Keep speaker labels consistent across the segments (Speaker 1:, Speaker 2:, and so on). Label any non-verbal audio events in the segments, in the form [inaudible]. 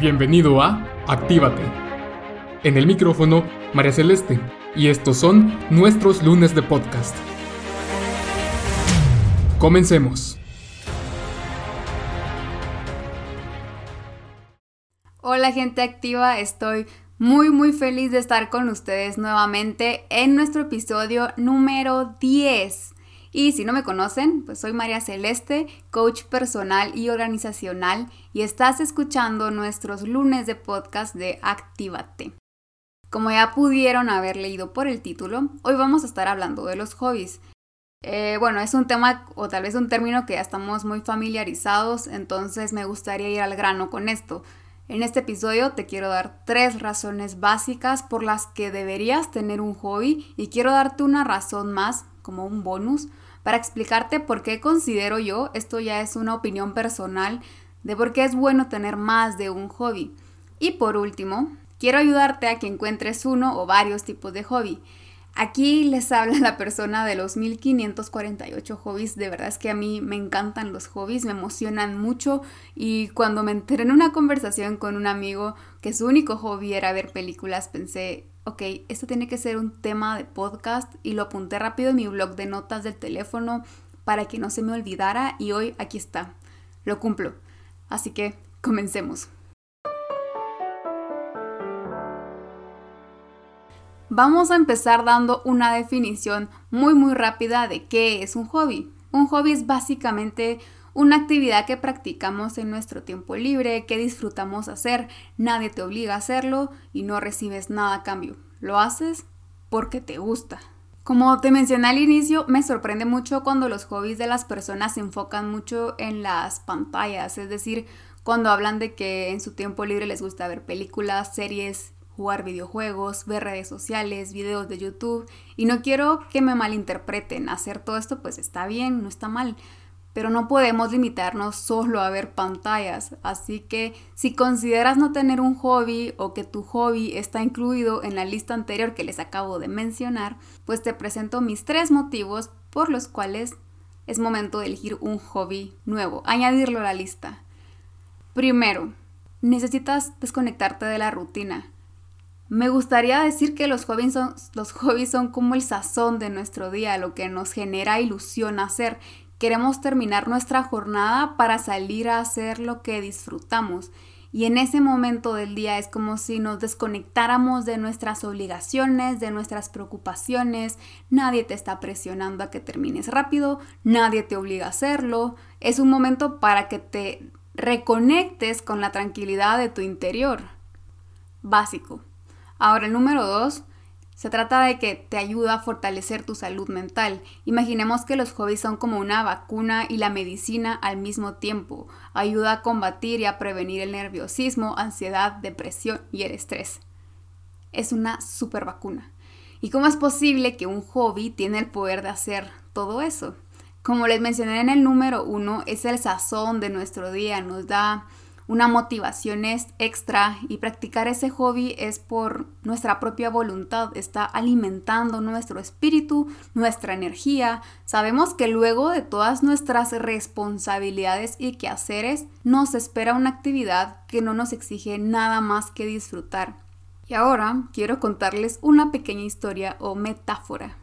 Speaker 1: Bienvenido a Actívate. En el micrófono, María Celeste, y estos son nuestros lunes de podcast. Comencemos.
Speaker 2: Hola gente activa, estoy muy muy feliz de estar con ustedes nuevamente en nuestro episodio número 10. Y si no me conocen, pues soy María Celeste, coach personal y organizacional, y estás escuchando nuestros lunes de podcast de Actívate. Como ya pudieron haber leído por el título, hoy vamos a estar hablando de los hobbies. Eh, bueno, es un tema o tal vez un término que ya estamos muy familiarizados, entonces me gustaría ir al grano con esto. En este episodio te quiero dar tres razones básicas por las que deberías tener un hobby y quiero darte una razón más como un bonus para explicarte por qué considero yo, esto ya es una opinión personal, de por qué es bueno tener más de un hobby. Y por último, quiero ayudarte a que encuentres uno o varios tipos de hobby. Aquí les habla la persona de los 1548 hobbies. De verdad es que a mí me encantan los hobbies, me emocionan mucho. Y cuando me enteré en una conversación con un amigo que su único hobby era ver películas, pensé, ok, esto tiene que ser un tema de podcast y lo apunté rápido en mi blog de notas del teléfono para que no se me olvidara y hoy aquí está, lo cumplo. Así que comencemos. Vamos a empezar dando una definición muy muy rápida de qué es un hobby. Un hobby es básicamente una actividad que practicamos en nuestro tiempo libre, que disfrutamos hacer, nadie te obliga a hacerlo y no recibes nada a cambio. Lo haces porque te gusta. Como te mencioné al inicio, me sorprende mucho cuando los hobbies de las personas se enfocan mucho en las pantallas, es decir, cuando hablan de que en su tiempo libre les gusta ver películas, series, jugar videojuegos, ver redes sociales, videos de YouTube. Y no quiero que me malinterpreten, hacer todo esto pues está bien, no está mal, pero no podemos limitarnos solo a ver pantallas. Así que si consideras no tener un hobby o que tu hobby está incluido en la lista anterior que les acabo de mencionar, pues te presento mis tres motivos por los cuales es momento de elegir un hobby nuevo, añadirlo a la lista. Primero, necesitas desconectarte de la rutina. Me gustaría decir que los hobbies, son, los hobbies son como el sazón de nuestro día, lo que nos genera ilusión hacer Queremos terminar nuestra jornada para salir a hacer lo que disfrutamos. Y en ese momento del día es como si nos desconectáramos de nuestras obligaciones, de nuestras preocupaciones. Nadie te está presionando a que termines rápido, nadie te obliga a hacerlo. Es un momento para que te reconectes con la tranquilidad de tu interior. Básico. Ahora el número dos, se trata de que te ayuda a fortalecer tu salud mental. Imaginemos que los hobbies son como una vacuna y la medicina al mismo tiempo. Ayuda a combatir y a prevenir el nerviosismo, ansiedad, depresión y el estrés. Es una super vacuna. ¿Y cómo es posible que un hobby tiene el poder de hacer todo eso? Como les mencioné en el número uno, es el sazón de nuestro día, nos da una motivación extra y practicar ese hobby es por nuestra propia voluntad, está alimentando nuestro espíritu, nuestra energía. Sabemos que luego de todas nuestras responsabilidades y quehaceres nos espera una actividad que no nos exige nada más que disfrutar. Y ahora quiero contarles una pequeña historia o metáfora.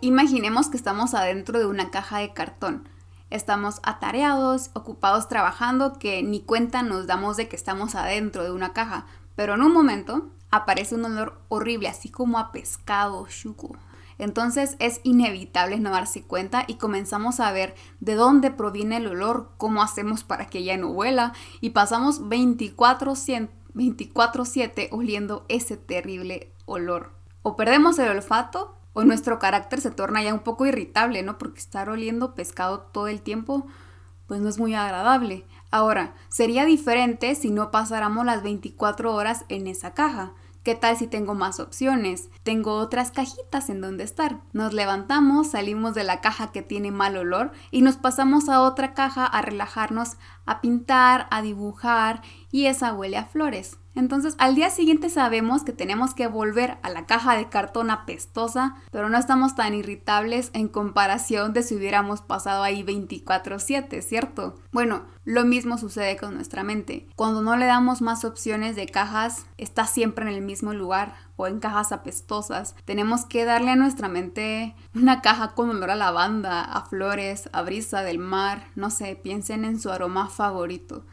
Speaker 2: Imaginemos que estamos adentro de una caja de cartón estamos atareados, ocupados trabajando, que ni cuenta nos damos de que estamos adentro de una caja. Pero en un momento aparece un olor horrible, así como a pescado, shuku. Entonces es inevitable no darse cuenta y comenzamos a ver de dónde proviene el olor, cómo hacemos para que ya no huela y pasamos 24-7 oliendo ese terrible olor. O perdemos el olfato o nuestro carácter se torna ya un poco irritable, ¿no? Porque estar oliendo pescado todo el tiempo, pues no es muy agradable. Ahora, sería diferente si no pasáramos las 24 horas en esa caja. ¿Qué tal si tengo más opciones? Tengo otras cajitas en donde estar. Nos levantamos, salimos de la caja que tiene mal olor y nos pasamos a otra caja a relajarnos, a pintar, a dibujar y esa huele a flores. Entonces al día siguiente sabemos que tenemos que volver a la caja de cartón apestosa, pero no estamos tan irritables en comparación de si hubiéramos pasado ahí 24/7, ¿cierto? Bueno, lo mismo sucede con nuestra mente. Cuando no le damos más opciones de cajas, está siempre en el mismo lugar o en cajas apestosas. Tenemos que darle a nuestra mente una caja con olor a lavanda, a flores, a brisa del mar, no sé, piensen en su aroma favorito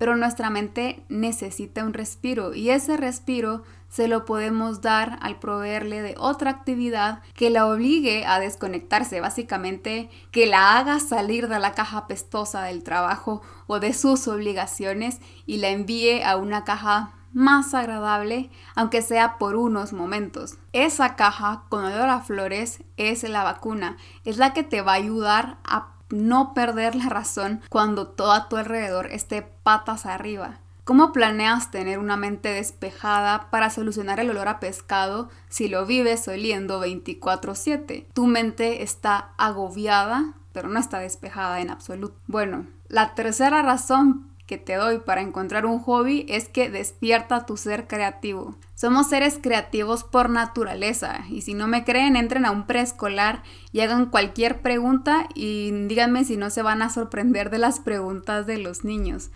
Speaker 2: pero nuestra mente necesita un respiro y ese respiro se lo podemos dar al proveerle de otra actividad que la obligue a desconectarse, básicamente que la haga salir de la caja pestosa del trabajo o de sus obligaciones y la envíe a una caja más agradable, aunque sea por unos momentos. Esa caja con olor a flores es la vacuna, es la que te va a ayudar a no perder la razón cuando todo a tu alrededor esté patas arriba. ¿Cómo planeas tener una mente despejada para solucionar el olor a pescado si lo vives oliendo 24/7? Tu mente está agobiada, pero no está despejada en absoluto. Bueno, la tercera razón que te doy para encontrar un hobby es que despierta tu ser creativo. Somos seres creativos por naturaleza y si no me creen entren a un preescolar y hagan cualquier pregunta y díganme si no se van a sorprender de las preguntas de los niños.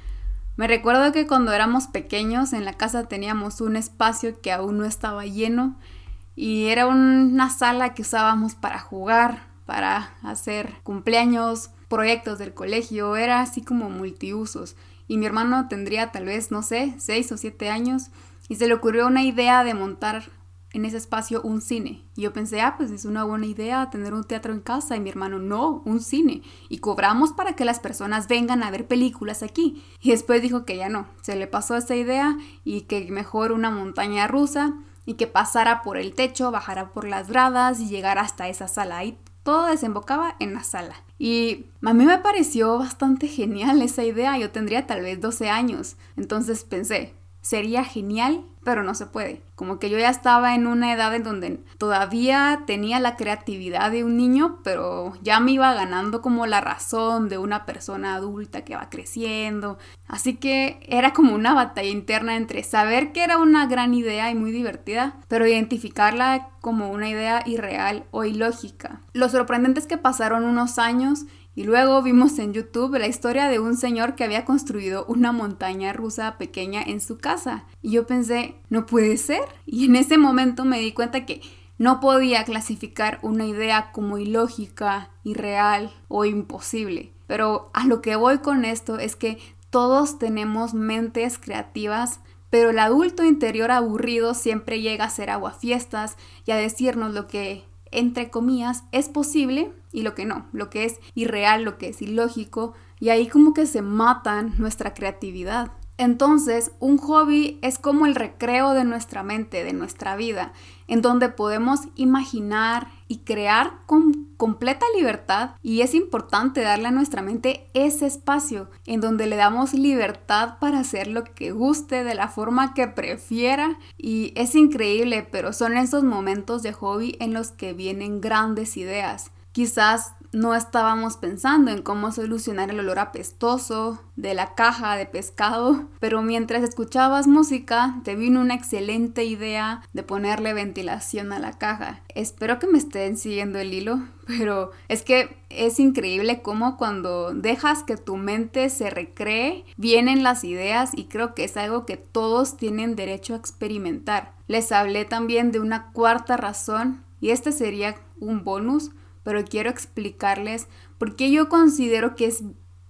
Speaker 2: Me recuerdo que cuando éramos pequeños en la casa teníamos un espacio que aún no estaba lleno y era una sala que usábamos para jugar, para hacer cumpleaños, proyectos del colegio, era así como multiusos y mi hermano tendría tal vez, no sé, seis o siete años y se le ocurrió una idea de montar en ese espacio un cine. Y yo pensé, ah, pues es una buena idea tener un teatro en casa. Y mi hermano, no, un cine. Y cobramos para que las personas vengan a ver películas aquí. Y después dijo que ya no, se le pasó esa idea y que mejor una montaña rusa y que pasara por el techo, bajara por las gradas y llegara hasta esa sala. Todo desembocaba en la sala. Y a mí me pareció bastante genial esa idea, yo tendría tal vez 12 años, entonces pensé, sería genial pero no se puede. Como que yo ya estaba en una edad en donde todavía tenía la creatividad de un niño, pero ya me iba ganando como la razón de una persona adulta que va creciendo. Así que era como una batalla interna entre saber que era una gran idea y muy divertida, pero identificarla como una idea irreal o ilógica. Lo sorprendente es que pasaron unos años y luego vimos en YouTube la historia de un señor que había construido una montaña rusa pequeña en su casa. Y yo pensé, no puede ser. Y en ese momento me di cuenta que no podía clasificar una idea como ilógica, irreal o imposible. Pero a lo que voy con esto es que todos tenemos mentes creativas, pero el adulto interior aburrido siempre llega a ser aguafiestas y a decirnos lo que entre comillas, es posible y lo que no, lo que es irreal, lo que es ilógico, y ahí como que se matan nuestra creatividad. Entonces, un hobby es como el recreo de nuestra mente, de nuestra vida, en donde podemos imaginar y crear con completa libertad y es importante darle a nuestra mente ese espacio en donde le damos libertad para hacer lo que guste de la forma que prefiera y es increíble, pero son esos momentos de hobby en los que vienen grandes ideas. Quizás no estábamos pensando en cómo solucionar el olor apestoso de la caja de pescado, pero mientras escuchabas música te vino una excelente idea de ponerle ventilación a la caja. Espero que me estén siguiendo el hilo, [laughs] pero es que es increíble cómo cuando dejas que tu mente se recree, vienen las ideas y creo que es algo que todos tienen derecho a experimentar. Les hablé también de una cuarta razón y este sería un bonus pero quiero explicarles por qué yo considero que es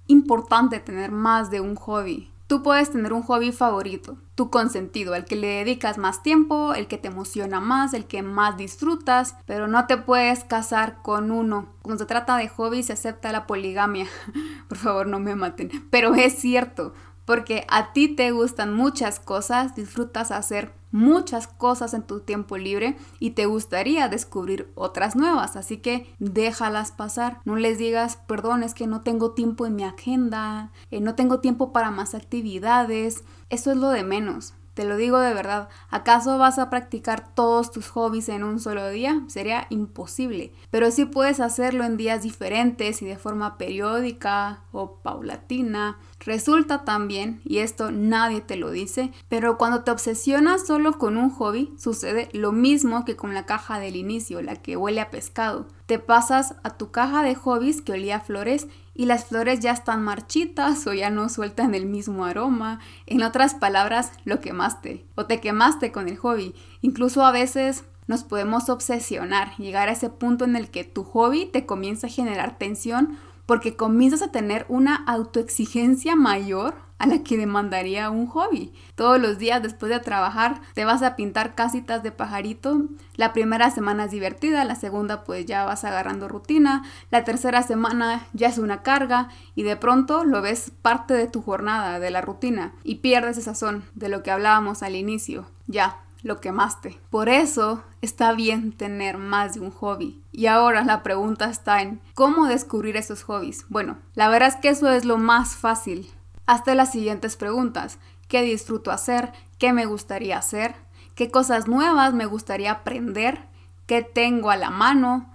Speaker 2: importante tener más de un hobby. Tú puedes tener un hobby favorito, tu consentido, al que le dedicas más tiempo, el que te emociona más, el que más disfrutas, pero no te puedes casar con uno. Cuando se trata de hobby se acepta la poligamia. [laughs] Por favor, no me maten. Pero es cierto, porque a ti te gustan muchas cosas, disfrutas hacer muchas cosas en tu tiempo libre y te gustaría descubrir otras nuevas, así que déjalas pasar, no les digas, perdón, es que no tengo tiempo en mi agenda, eh, no tengo tiempo para más actividades, eso es lo de menos. Te lo digo de verdad, ¿acaso vas a practicar todos tus hobbies en un solo día? Sería imposible, pero sí puedes hacerlo en días diferentes y de forma periódica o paulatina. Resulta también, y esto nadie te lo dice, pero cuando te obsesionas solo con un hobby, sucede lo mismo que con la caja del inicio, la que huele a pescado. Te pasas a tu caja de hobbies que olía a flores y las flores ya están marchitas o ya no sueltan el mismo aroma. En otras palabras, lo quemaste o te quemaste con el hobby. Incluso a veces nos podemos obsesionar, llegar a ese punto en el que tu hobby te comienza a generar tensión porque comienzas a tener una autoexigencia mayor a la que demandaría un hobby. Todos los días después de trabajar te vas a pintar casitas de pajarito. La primera semana es divertida, la segunda pues ya vas agarrando rutina, la tercera semana ya es una carga y de pronto lo ves parte de tu jornada, de la rutina y pierdes esa sazón de lo que hablábamos al inicio. Ya, lo quemaste. Por eso está bien tener más de un hobby. Y ahora la pregunta está en cómo descubrir esos hobbies. Bueno, la verdad es que eso es lo más fácil. Hasta las siguientes preguntas. ¿Qué disfruto hacer? ¿Qué me gustaría hacer? ¿Qué cosas nuevas me gustaría aprender? ¿Qué tengo a la mano?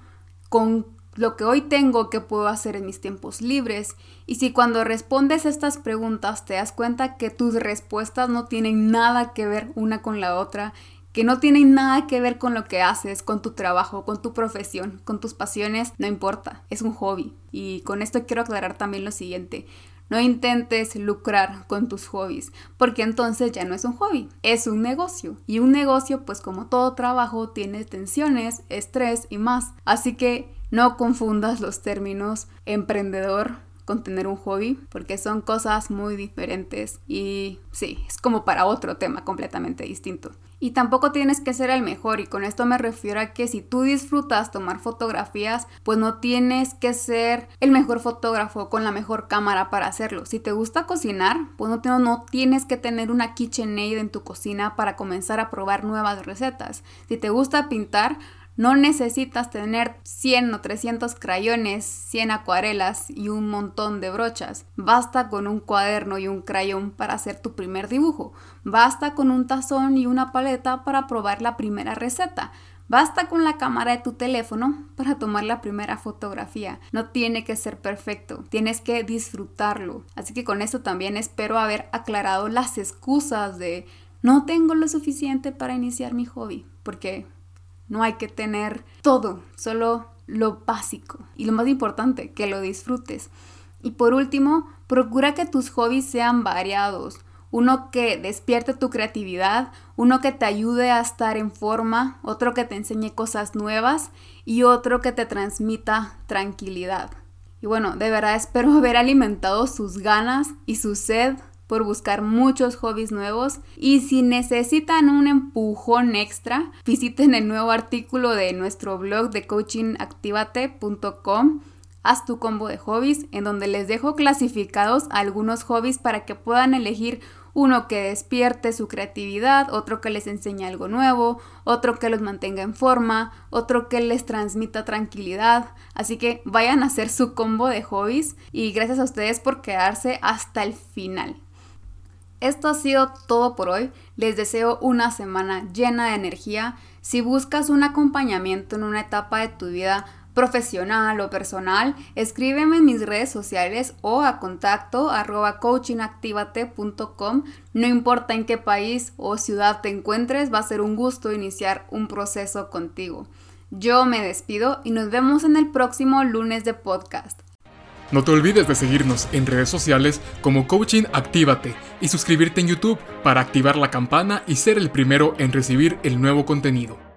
Speaker 2: ¿Con lo que hoy tengo que puedo hacer en mis tiempos libres? Y si cuando respondes estas preguntas te das cuenta que tus respuestas no tienen nada que ver una con la otra, que no tienen nada que ver con lo que haces, con tu trabajo, con tu profesión, con tus pasiones, no importa, es un hobby. Y con esto quiero aclarar también lo siguiente. No intentes lucrar con tus hobbies, porque entonces ya no es un hobby, es un negocio. Y un negocio, pues como todo trabajo, tiene tensiones, estrés y más. Así que no confundas los términos emprendedor con tener un hobby, porque son cosas muy diferentes y sí, es como para otro tema completamente distinto. Y tampoco tienes que ser el mejor y con esto me refiero a que si tú disfrutas tomar fotografías, pues no tienes que ser el mejor fotógrafo con la mejor cámara para hacerlo. Si te gusta cocinar, pues no, no tienes que tener una KitchenAid en tu cocina para comenzar a probar nuevas recetas. Si te gusta pintar, no necesitas tener 100 o 300 crayones, 100 acuarelas y un montón de brochas. Basta con un cuaderno y un crayón para hacer tu primer dibujo. Basta con un tazón y una paleta para probar la primera receta. Basta con la cámara de tu teléfono para tomar la primera fotografía. No tiene que ser perfecto, tienes que disfrutarlo. Así que con esto también espero haber aclarado las excusas de no tengo lo suficiente para iniciar mi hobby, porque no hay que tener todo, solo lo básico. Y lo más importante, que lo disfrutes. Y por último, procura que tus hobbies sean variados. Uno que despierte tu creatividad, uno que te ayude a estar en forma, otro que te enseñe cosas nuevas y otro que te transmita tranquilidad. Y bueno, de verdad espero [laughs] haber alimentado sus ganas y su sed por buscar muchos hobbies nuevos y si necesitan un empujón extra, visiten el nuevo artículo de nuestro blog de coachingactivate.com haz tu combo de hobbies en donde les dejo clasificados algunos hobbies para que puedan elegir uno que despierte su creatividad, otro que les enseñe algo nuevo, otro que los mantenga en forma, otro que les transmita tranquilidad. Así que vayan a hacer su combo de hobbies y gracias a ustedes por quedarse hasta el final. Esto ha sido todo por hoy. Les deseo una semana llena de energía. Si buscas un acompañamiento en una etapa de tu vida profesional o personal, escríbeme en mis redes sociales o a contacto arroba coachingactivate.com. No importa en qué país o ciudad te encuentres, va a ser un gusto iniciar un proceso contigo. Yo me despido y nos vemos en el próximo lunes de podcast.
Speaker 1: No te olvides de seguirnos en redes sociales como Coaching Actívate y suscribirte en YouTube para activar la campana y ser el primero en recibir el nuevo contenido.